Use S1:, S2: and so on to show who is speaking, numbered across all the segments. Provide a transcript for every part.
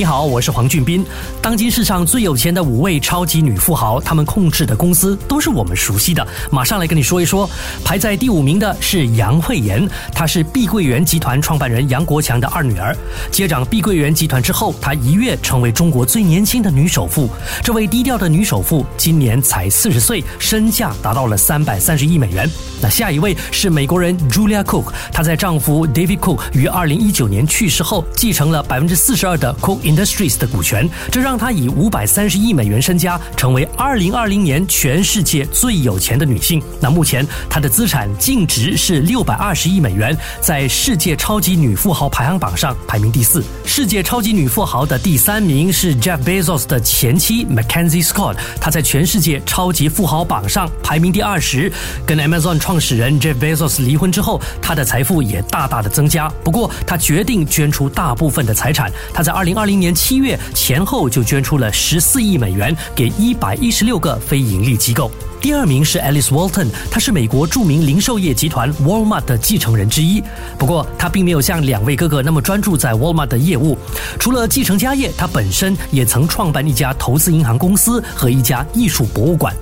S1: 你好，我是黄俊斌。当今世上最有钱的五位超级女富豪，他们控制的公司都是我们熟悉的。马上来跟你说一说，排在第五名的是杨惠妍，她是碧桂园集团创办人杨国强的二女儿。接掌碧桂园集团之后，她一跃成为中国最年轻的女首富。这位低调的女首富今年才四十岁，身价达到了三百三十亿美元。那下一位是美国人 Julia Cook，她在丈夫 David Cook 于二零一九年去世后，继承了百分之四十二的 Cook。Industries 的股权，这让她以五百三十亿美元身家，成为二零二零年全世界最有钱的女性。那目前她的资产净值是六百二十亿美元，在世界超级女富豪排行榜上排名第四。世界超级女富豪的第三名是 Jeff Bezos 的前妻 Mackenzie Scott，她在全世界超级富豪榜上排名第二十。跟 Amazon 创始人 Jeff Bezos 离婚之后，她的财富也大大的增加。不过，她决定捐出大部分的财产。她在二零二零零年七月前后就捐出了十四亿美元给一百一十六个非盈利机构。第二名是 Alice Walton，她是美国著名零售业集团 Walmart 的继承人之一。不过，她并没有像两位哥哥那么专注在 Walmart 的业务。除了继承家业，她本身也曾创办一家投资银行公司和一家艺术博物馆。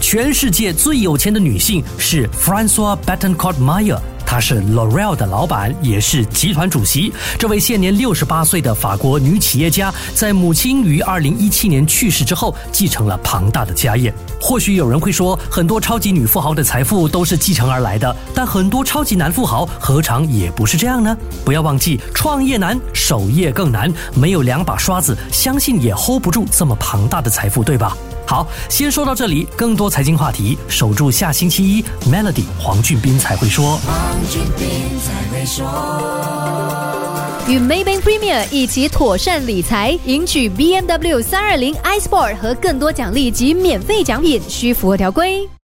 S1: 全世界最有钱的女性是 Francois Bettencourt Meyer。她是 L'Oreal 的老板，也是集团主席。这位现年六十八岁的法国女企业家，在母亲于二零一七年去世之后，继承了庞大的家业。或许有人会说，很多超级女富豪的财富都是继承而来的，但很多超级男富豪何尝也不是这样呢？不要忘记，创业难，守业更难。没有两把刷子，相信也 hold 不住这么庞大的财富，对吧？好，先说到这里。更多财经话题，守住下星期一，Melody 黄俊斌才会说
S2: 与 Maybank Premier 一起妥善理财，赢取 BMW 三二零 iSport 和更多奖励及免费奖品，需符合条规。